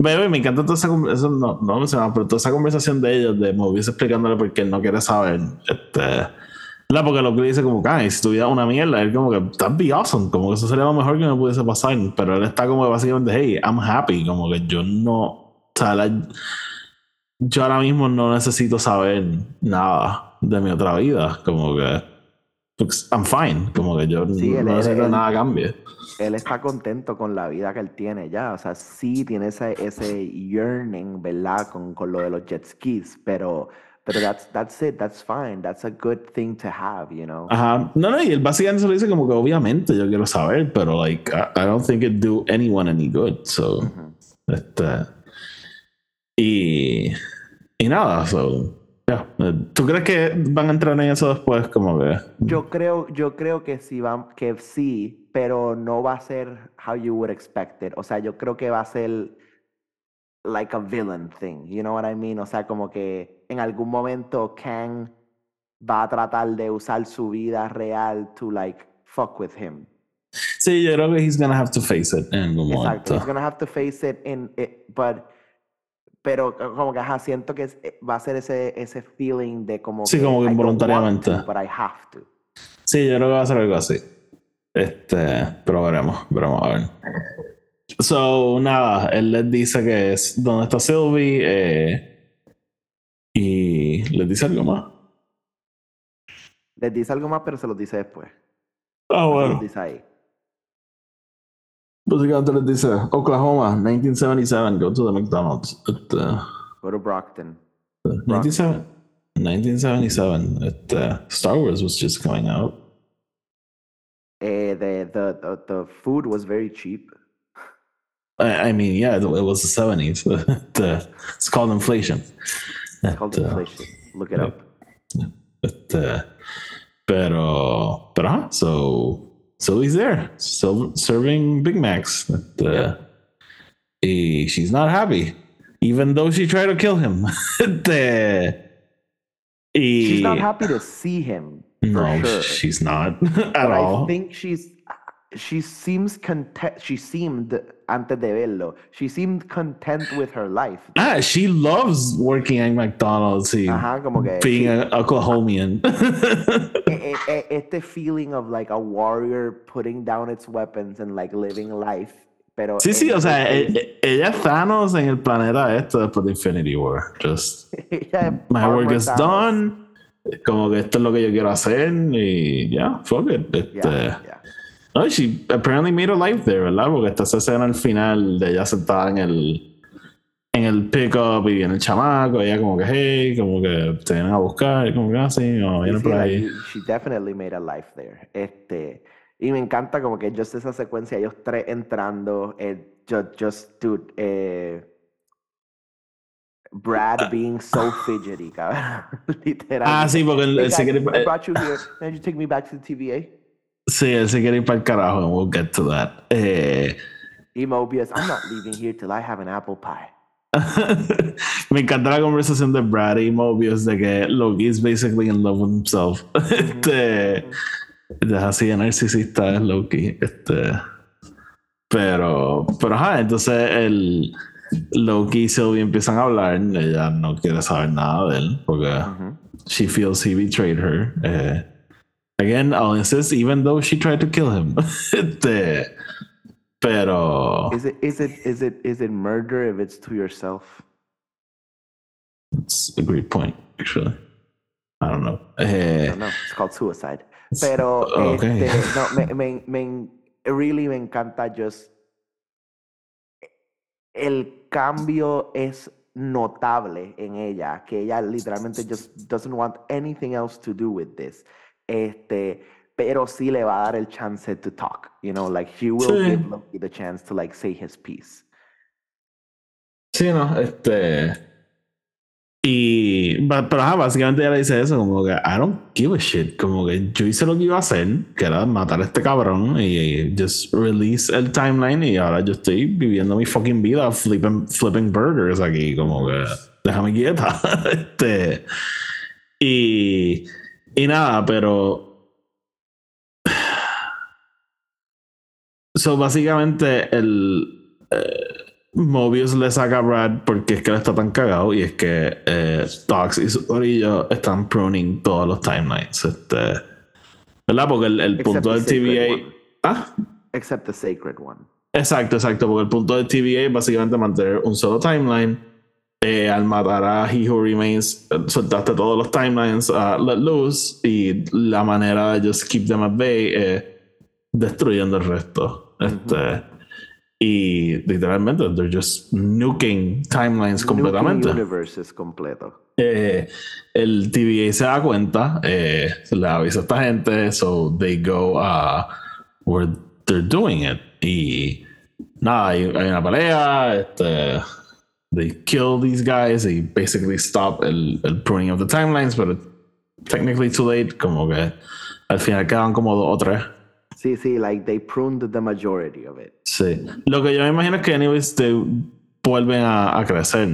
Speaker 1: Bebé, me encanta toda esa conversación, no, no mencionaba, pero toda esa conversación de ellos, de Mobius explicándole por qué él no quiere saber. Este, la porque lo que dice como que, "Ay, si tu vida es una mierda, él como que, that'd be awesome, como que eso sería lo mejor que me pudiese pasar, pero él está como que básicamente, hey, I'm happy, como que yo no, o sea, yo ahora mismo no necesito saber nada de mi otra vida, como que, I'm fine, como que yo
Speaker 2: Sí,
Speaker 1: no
Speaker 2: él-
Speaker 1: necesito
Speaker 2: él-
Speaker 1: nada cambie.
Speaker 2: él está contento con la vida que él tiene ya. O sea, sí tiene ese, ese yearning, ¿verdad? Con, con lo de los jet skis, pero, pero that's, that's it, that's fine, that's a good thing to have, you know?
Speaker 1: Ajá. No, no, y él básicamente se lo dice como que obviamente yo quiero saber, pero like, I, I don't think it do anyone any good. So,
Speaker 2: Ujú.
Speaker 1: este. Y. Y nada, so. Yeah. ¿Tú crees que van a entrar en eso después? Como que.
Speaker 2: Yo creo, yo creo que sí, va, que sí, pero no va a ser how you would expect it. O sea, yo creo que va a ser like a villain thing, you know what I mean? O sea, como que en algún momento Kang va a tratar de usar su vida real to like fuck with him.
Speaker 1: Sí, yo creo que he's gonna have to face it en algún
Speaker 2: Exacto.
Speaker 1: momento.
Speaker 2: He's gonna have to face it in it, but pero como que ajá, siento que eh, va a ser ese ese feeling de como
Speaker 1: Sí, como que
Speaker 2: don't want
Speaker 1: involuntariamente.
Speaker 2: to, but I have to.
Speaker 1: Sí, yo creo que va a ser algo así. Este, pero veremos, veremos a ver. So, nada, él les dice que es donde está Sylvie. eh, Y les dice algo más.
Speaker 2: Les dice algo más, pero se los dice después.
Speaker 1: Ah,
Speaker 2: Se
Speaker 1: bueno.
Speaker 2: los dice ahí.
Speaker 1: Básicamente les dice Oklahoma, 1977, go to the McDonald's. Este, uh,
Speaker 2: Go to Brockton.
Speaker 1: 97 1977, este, uh, Star Wars was just coming out.
Speaker 2: Eh, the, the, the, the food was very cheap.
Speaker 1: I, I mean, yeah, it, it was the 70s. Este, uh, it's called inflation.
Speaker 2: It's called
Speaker 1: Este,
Speaker 2: inflation. Look it up.
Speaker 1: este, pero, pero, ajá, so, so he's there, still serving Big Macs.
Speaker 2: Uh,
Speaker 1: y she's not happy, even though she tried to kill him. Y,
Speaker 2: She's not happy to see him. For
Speaker 1: No,
Speaker 2: sure.
Speaker 1: she's not at
Speaker 2: But
Speaker 1: all.
Speaker 2: I think she's she seems content she seemed antes de verlo she seemed content with her life
Speaker 1: Ah, she loves working at McDonald's y
Speaker 2: Ajá, como que
Speaker 1: being
Speaker 2: she-
Speaker 1: an Oklahomian.
Speaker 2: este feeling of like a warrior putting down its weapons and like living life pero
Speaker 1: sí, sí, o sea, ella es Thanos en el planeta este después de Infinity War. Just, my work is done. Como que esto es lo que yo quiero hacer y ya, fuck it. Este,
Speaker 2: Yeah, yeah.
Speaker 1: No, she apparently made a life there, ¿verdad? Porque está esa escena al final de ella sentada en el en el pickup y viene el chamaco, ella como que hey, como que te vienen a buscar, como que así, o
Speaker 2: Sí,
Speaker 1: vienen por ahí.
Speaker 2: she definitely made a life there. Este, y me encanta como que just esa secuencia, ellos tres entrando, eh, just, just dude, eh, Brad being so fidgety, cabrón. Literal.
Speaker 1: Ah, sí, porque él,
Speaker 2: Hey
Speaker 1: él se
Speaker 2: guys,
Speaker 1: quiere
Speaker 2: I brought you here. Can you take me back to the TVA?
Speaker 1: Sí, él se quiere ir para el carajo, and we'll get to that. Eh,
Speaker 2: I'm not leaving here till I have an apple pie.
Speaker 1: Me encanta la conversación de Brad y Mobius de que Loki is basically in love with himself. Este, es así de narcisista es Loki. Este, pero, pero ajá, entonces el Loki y Sylvie empiezan a hablar. Ella no quiere saber nada de él porque she feels he betrayed her. Eh, again, I'll insist, even though she tried to kill him. Pero
Speaker 2: Is it is it is it is it murder if it's to yourself?
Speaker 1: That's a great point, actually. I don't know.
Speaker 2: I
Speaker 1: Eh,
Speaker 2: don't know. It's called suicide. Pero
Speaker 1: Oh, okay.
Speaker 2: este, no, me, me, me, really me encanta just el cambio es notable en ella, que ella literalmente just doesn't want anything else to do with this. Este, pero sí le va a dar el chance to talk, you know, like she will
Speaker 1: Sí.
Speaker 2: give Loki the chance to like say his piece.
Speaker 1: Sí, no, este. Y. Pero ajá, básicamente ella le dice eso, como que I don't give a shit. Como que yo hice lo que iba a hacer, que era matar a este cabrón y just release el timeline. Y ahora yo estoy viviendo mi fucking vida flipping, flipping burgers aquí, como que déjame quieta. este. Y. Y nada, pero. So, básicamente, el. eh, Mobius le saca a Brad porque es que él está tan cagado y es que eh, Docs y su orillo están pruning todos los timelines. Este, ¿Verdad? Porque el, punto del TVA.
Speaker 2: one.
Speaker 1: Ah,
Speaker 2: Except the sacred one.
Speaker 1: exacto, exacto. Porque el punto del TVA es básicamente mantener un solo timeline. Eh, al matar a He Who Remains, eh, soltaste todos los timelines a let loose y la manera de just keep them at bay es destruyendo el resto. Este, y literalmente, they're just nuking timelines completamente.
Speaker 2: Nuking universes completo.
Speaker 1: Eh, el TVA se da cuenta, eh, le avisa a esta gente, so they go a where they're doing it. Y nada, hay, hay una pelea, este, they kill these guys, they basically stop el, el pruning of the timelines, but technically too late, como que al final quedan como dos o tres.
Speaker 2: Sí, sí, like they pruned the majority of it.
Speaker 1: Sí. Lo que yo me imagino es que, anyways, te vuelven a, a crecer,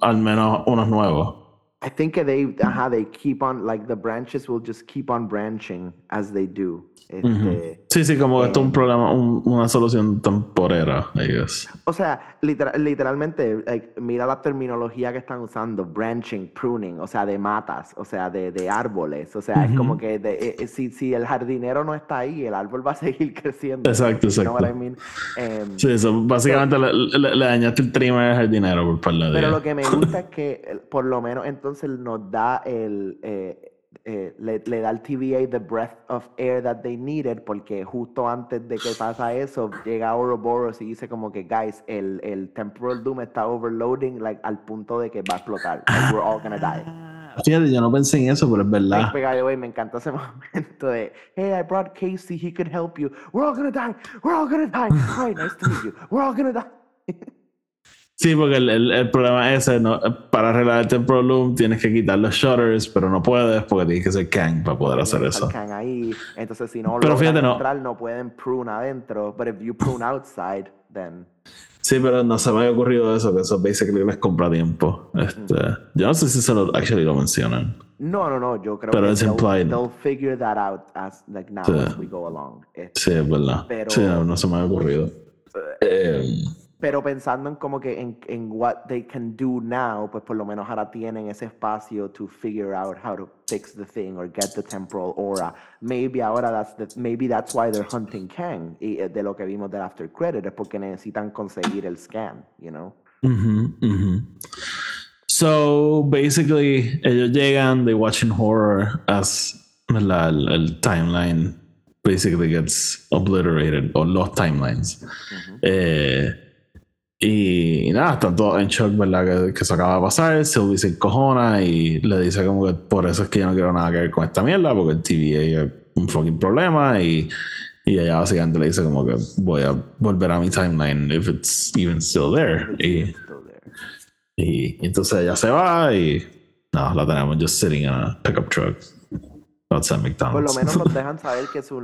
Speaker 1: al menos unos nuevos.
Speaker 2: I think they, ajá, they keep on, like the branches will just keep on branching as they do. Este,
Speaker 1: Sí, sí, como que esto es
Speaker 2: Eh.
Speaker 1: un problema, un- una solución temporera, I guess.
Speaker 2: O sea, litera- literalmente, like, mira la terminología que están usando, branching, pruning, o sea, de matas, o sea, de, de árboles, o sea, es como que de- eh, eh, si, si el jardinero no está ahí, el árbol va a seguir creciendo.
Speaker 1: Exacto,
Speaker 2: what I
Speaker 1: exacto.
Speaker 2: mean? Em,
Speaker 1: Sí, eso, básicamente le, le- le dañaste el trimmer al jardinero por par de
Speaker 2: Pero
Speaker 1: días.
Speaker 2: lo que me gusta es que, eh, por lo menos, entonces, entonces nos da el, eh, eh, le, le, da al TVA the breath of air that they needed, porque justo antes de que pasa eso, llega Ouroboros y dice como que, guys, el, el temporal doom está overloading like, al punto de que va a explotar. Like, we're all gonna die.
Speaker 1: Ah, fíjate, yo no pensé en eso, pero es verdad.
Speaker 2: Like, me encanta ese momento de, hey, I brought Casey, he could help you. We're all gonna die. We're all gonna die. Hi, nice to meet you. We're all gonna die.
Speaker 1: Sí, porque el, el, el, problema es ese, ¿no? para arreglar el Temporal Loom tienes que quitar los shutters, pero no puedes porque tienes que ser Kang para poder hacer eso.
Speaker 2: Kang ahí, entonces si no
Speaker 1: pero fíjate, no.
Speaker 2: entrar, no pueden prune adentro, but if you prune outside, then...
Speaker 1: Sí, pero no se me había ocurrido eso, que eso basically les compra tiempo. Este, Yo no sé si se lo, actually lo mencionan.
Speaker 2: No, no, no, yo creo
Speaker 1: pero
Speaker 2: que
Speaker 1: es
Speaker 2: they'll,
Speaker 1: implied.
Speaker 2: they'll figure that out as, like, now
Speaker 1: Sí.
Speaker 2: as we go along. Este,
Speaker 1: Sí, es verdad.
Speaker 2: Pero-
Speaker 1: Sí, no, no se me había ocurrido. Eh,
Speaker 2: Pero pensando en como que en, en what they can do now, pues por lo menos ahora tienen ese espacio to figure out how to fix the thing or get the temporal aura. Maybe ahora that's the, maybe that's why they're hunting Kang. Y eh, de lo que vimos del after credit es porque necesitan conseguir el scan, you know.
Speaker 1: ujú, ujú. So, basically, ellos llegan, they watching horror as la, el, el timeline basically gets obliterated, o los timelines. Eh, y, nada, están todos en shock, ¿verdad? Que, que eso acaba de pasar. Sylvie se encojona y le dice como que por eso es que yo no quiero nada que ver con esta mierda, porque el TVA es un fucking problema y, y ella básicamente le dice como que voy a volver a mi timeline if it's even still there. Y, y, y entonces ella se va y no, la tenemos just sitting in a pickup truck outside
Speaker 2: Por lo
Speaker 1: McDonald's.
Speaker 2: menos nos dejan saber que su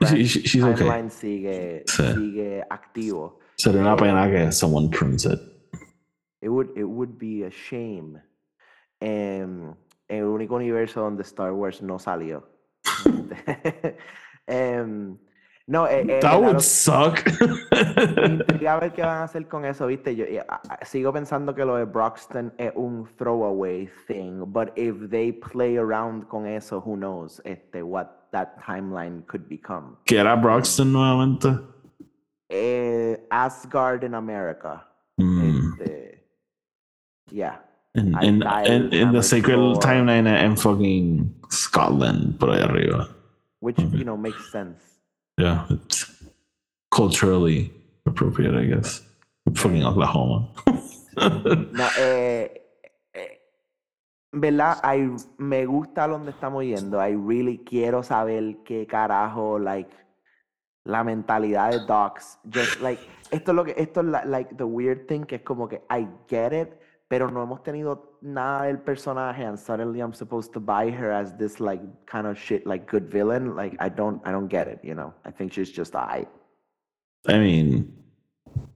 Speaker 1: She- she's okay.
Speaker 2: timeline sigue,
Speaker 1: Sí.
Speaker 2: sigue activo.
Speaker 1: Pena que someone prunes it.
Speaker 2: It would, it would be a shame. En el único universo donde Star Wars no salió. Em, no, eh, eh,
Speaker 1: That would suck.
Speaker 2: intriga ver qué van a hacer con eso, ¿viste? Yo eh, sigo pensando que lo de Broxton es un throwaway thing, but if they play around con eso, who knows este, what that timeline could become.
Speaker 1: que era Broxton nuevamente.
Speaker 2: Eh, Asgard in America.
Speaker 1: Mm.
Speaker 2: Este, yeah.
Speaker 1: In the sacred timeline en fucking Scotland, por ahí arriba.
Speaker 2: Which, you know, makes sense.
Speaker 1: Yeah, it's culturally appropriate, I guess. Fucking Oklahoma.
Speaker 2: No, eh, eh, ¿Verdad? I, me gusta donde estamos yendo. I really quiero saber qué carajo, like, la mentalidad de Docs. Just, like, esto es lo que, esto es la- like, the weird thing, que es como que I get it, pero no hemos tenido nada del personaje, and suddenly I'm supposed to buy her as this, like, kind of shit, like, good villain. Like, I don't, I don't get it, you know? I think she's just I.
Speaker 1: I mean,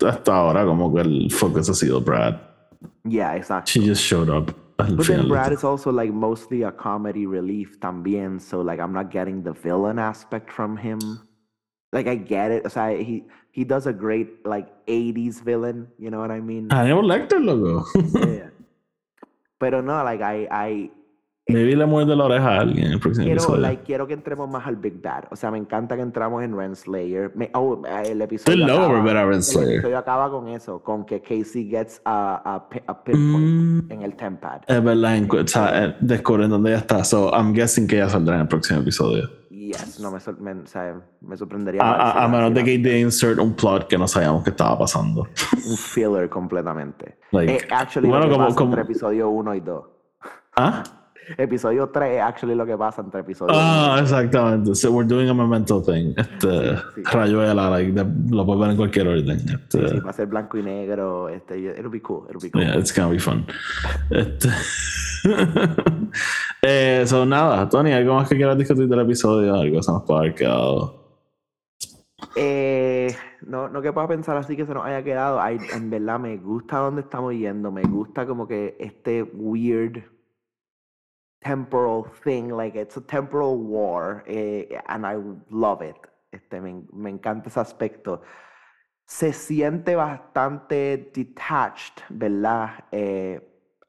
Speaker 1: hasta ahora como que el focus ha sido Brad.
Speaker 2: Yeah, exactly.
Speaker 1: She just showed up.
Speaker 2: But then Brad is also like mostly a comedy relief también, so like I'm not getting the villain aspect from him. Like I get it, o sea, he he does a great like 80s villain, you know what I mean?
Speaker 1: Hannibal Lecter, loco.
Speaker 2: Yeah. Pero no, like I I
Speaker 1: Maybe le muerde la oreja a alguien en el próximo
Speaker 2: quiero
Speaker 1: episodio.
Speaker 2: like quiero que entremos más al Big Bad. O sea, me encanta que entramos en Renslayer. Me, oh, el
Speaker 1: Estoy
Speaker 2: episodio
Speaker 1: loco por
Speaker 2: acaba-
Speaker 1: ver a
Speaker 2: el
Speaker 1: Renslayer.
Speaker 2: episodio acaba con eso, con que Casey gets a, a, a pinpoint
Speaker 1: Mm,
Speaker 2: en el tempad.
Speaker 1: es verdad, encu- o sea, eh, descubren dónde ella está. So, I'm guessing que ella saldrá en el próximo episodio.
Speaker 2: Yes, no me, sor- me, o sea, me sorprendería.
Speaker 1: A,
Speaker 2: más
Speaker 1: a- menos de que they insert un plot que no sabíamos que estaba pasando.
Speaker 2: un filler completamente.
Speaker 1: Like,
Speaker 2: Eh, actually,
Speaker 1: bueno,
Speaker 2: lo que
Speaker 1: como-
Speaker 2: pasa
Speaker 1: como-
Speaker 2: entre episodio 1 y 2.
Speaker 1: ¿Ah?
Speaker 2: Episodio 3 es actually lo que pasa entre episodio
Speaker 1: Ah,
Speaker 2: 1
Speaker 1: exactamente. So we're doing a memento thing. Este,
Speaker 2: Sí, sí.
Speaker 1: Rayuela, like, de- lo puedes ver en cualquier orden. Este,
Speaker 2: Sí, va a ser blanco y negro. Este, it'll be cool. It'll be cool.
Speaker 1: yeah, it's gonna be fun. Este, eh, nada, Tony, ¿algo más que quieras discutir del episodio? Algo se nos puede haber quedado.
Speaker 2: Eh, no, no que pueda pensar así que se nos haya quedado. Ay, en verdad me gusta dónde estamos yendo. Me gusta como que este weird temporal thing. Like it's a temporal war. eh, and I love it. Este, me, me encanta ese aspecto. Se siente bastante detached, ¿verdad? Eh,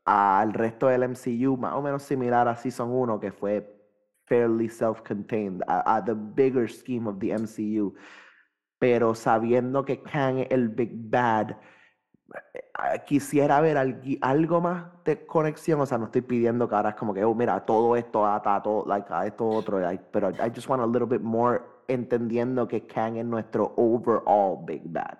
Speaker 2: al resto del MCU, más o menos similar a Season 1, que fue fairly self-contained, a, a the bigger scheme of the MCU pero sabiendo que Kang es el Big Bad, eh, quisiera ver algo más de conexión, o sea, no estoy pidiendo que ahora es como que, oh, mira, todo esto ata todo, like, a esto otro, like, pero I just want a little bit more entendiendo que Kang es nuestro overall Big Bad.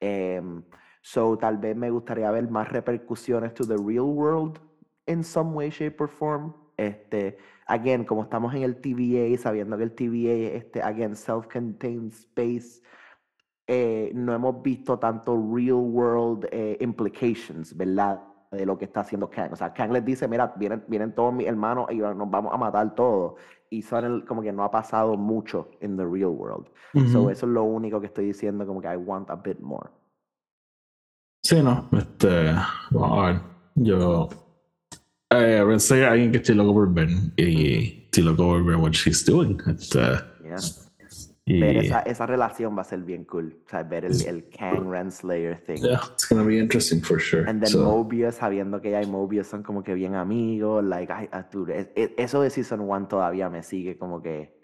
Speaker 2: Em, so, tal vez me gustaría ver más repercusiones to the real world in some way, shape or form. Este, again, como estamos en el TVA, sabiendo que el TVA, este, again, self-contained space, eh, no hemos visto tanto real world eh, implications, ¿verdad? De lo que está haciendo Kang. O sea, Kang les dice, mira, vienen, vienen todos mis hermanos y nos vamos a matar todos. Y son como que no ha pasado mucho in the real world. So, eso es lo único que estoy diciendo, como que I want a bit more.
Speaker 1: Sí, no. Este, vamos a ver. Yo eh, pensé a alguien que estoy loco por ver y estoy loco por ver what she's doing. Este,
Speaker 2: Yeah.
Speaker 1: y,
Speaker 2: Ver esa, esa relación va a ser bien cool. O sea, ver el, el Kang Renslayer thing.
Speaker 1: yeah, it's gonna be interesting for sure.
Speaker 2: And then
Speaker 1: So,
Speaker 2: Mobius, sabiendo que ella y Mobius son como que bien amigos, like, ay, ah, dude, es- es- eso de Season 1 todavía me sigue como que,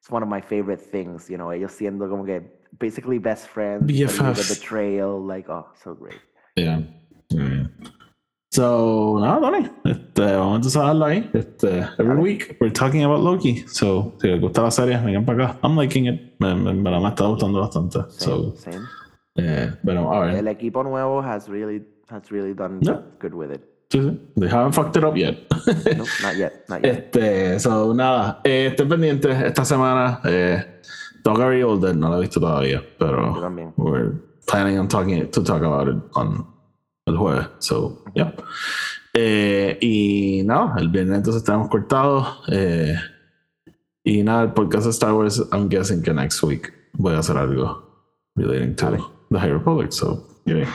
Speaker 2: it's one of my favorite things, you know, ellos siendo como que, basically best friends, de
Speaker 1: BFFs.
Speaker 2: betrayal, like, oh, so great.
Speaker 1: Yeah. So, nada, Tony. Este, vamos entonces a darlo ahí. Este, every week we're talking about Loki. So, si les gusta la serie, vengan para acá. I'm liking it. Me, me, me, me está gustando bastante.
Speaker 2: Same,
Speaker 1: So,
Speaker 2: same.
Speaker 1: eh, pero a ver.
Speaker 2: El equipo nuevo has really, has really done
Speaker 1: Yeah.
Speaker 2: good with it.
Speaker 1: Sí, sí. They haven't fucked it up yet.
Speaker 2: No, not yet, not yet.
Speaker 1: Este, so, nada, eh, estén pendientes esta semana. Eh, Evil Dead, no la he visto todavía,
Speaker 2: Yo
Speaker 1: pero
Speaker 2: también.
Speaker 1: Planning on talking to talk about it on el jueves. So, yeah. Eh, y nada, el viernes entonces estamos cortados. Eh, y nada, el podcast de Star Wars, I'm guessing que next week voy a hacer algo relating to
Speaker 2: Dale.
Speaker 1: the High Republic. So, yeah.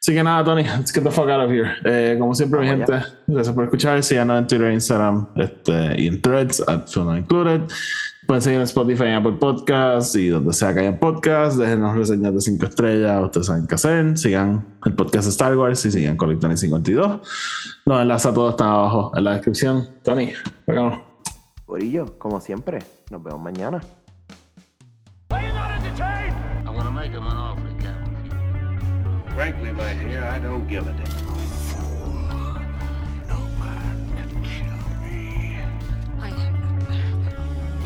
Speaker 1: Así que nada, Tony, let's get the fuck out of here. Eh, como siempre, mi
Speaker 2: Vamos
Speaker 1: gente,
Speaker 2: allá.
Speaker 1: gracias por escuchar. Síganos en Twitter, Instagram este, y en Threads, at Included. Pueden seguir en Spotify y Apple Podcasts y donde sea que haya podcast. Déjenos reseñas de 5 estrellas. Ustedes saben qué hacer. Sigan el podcast de Star Wars y sigan Colectonic 52. Los enlaces a todos están abajo en la descripción. Tony, vámonos.
Speaker 2: Corillo, como siempre, nos vemos mañana.
Speaker 4: Frankly, my dear, I don't give a damn.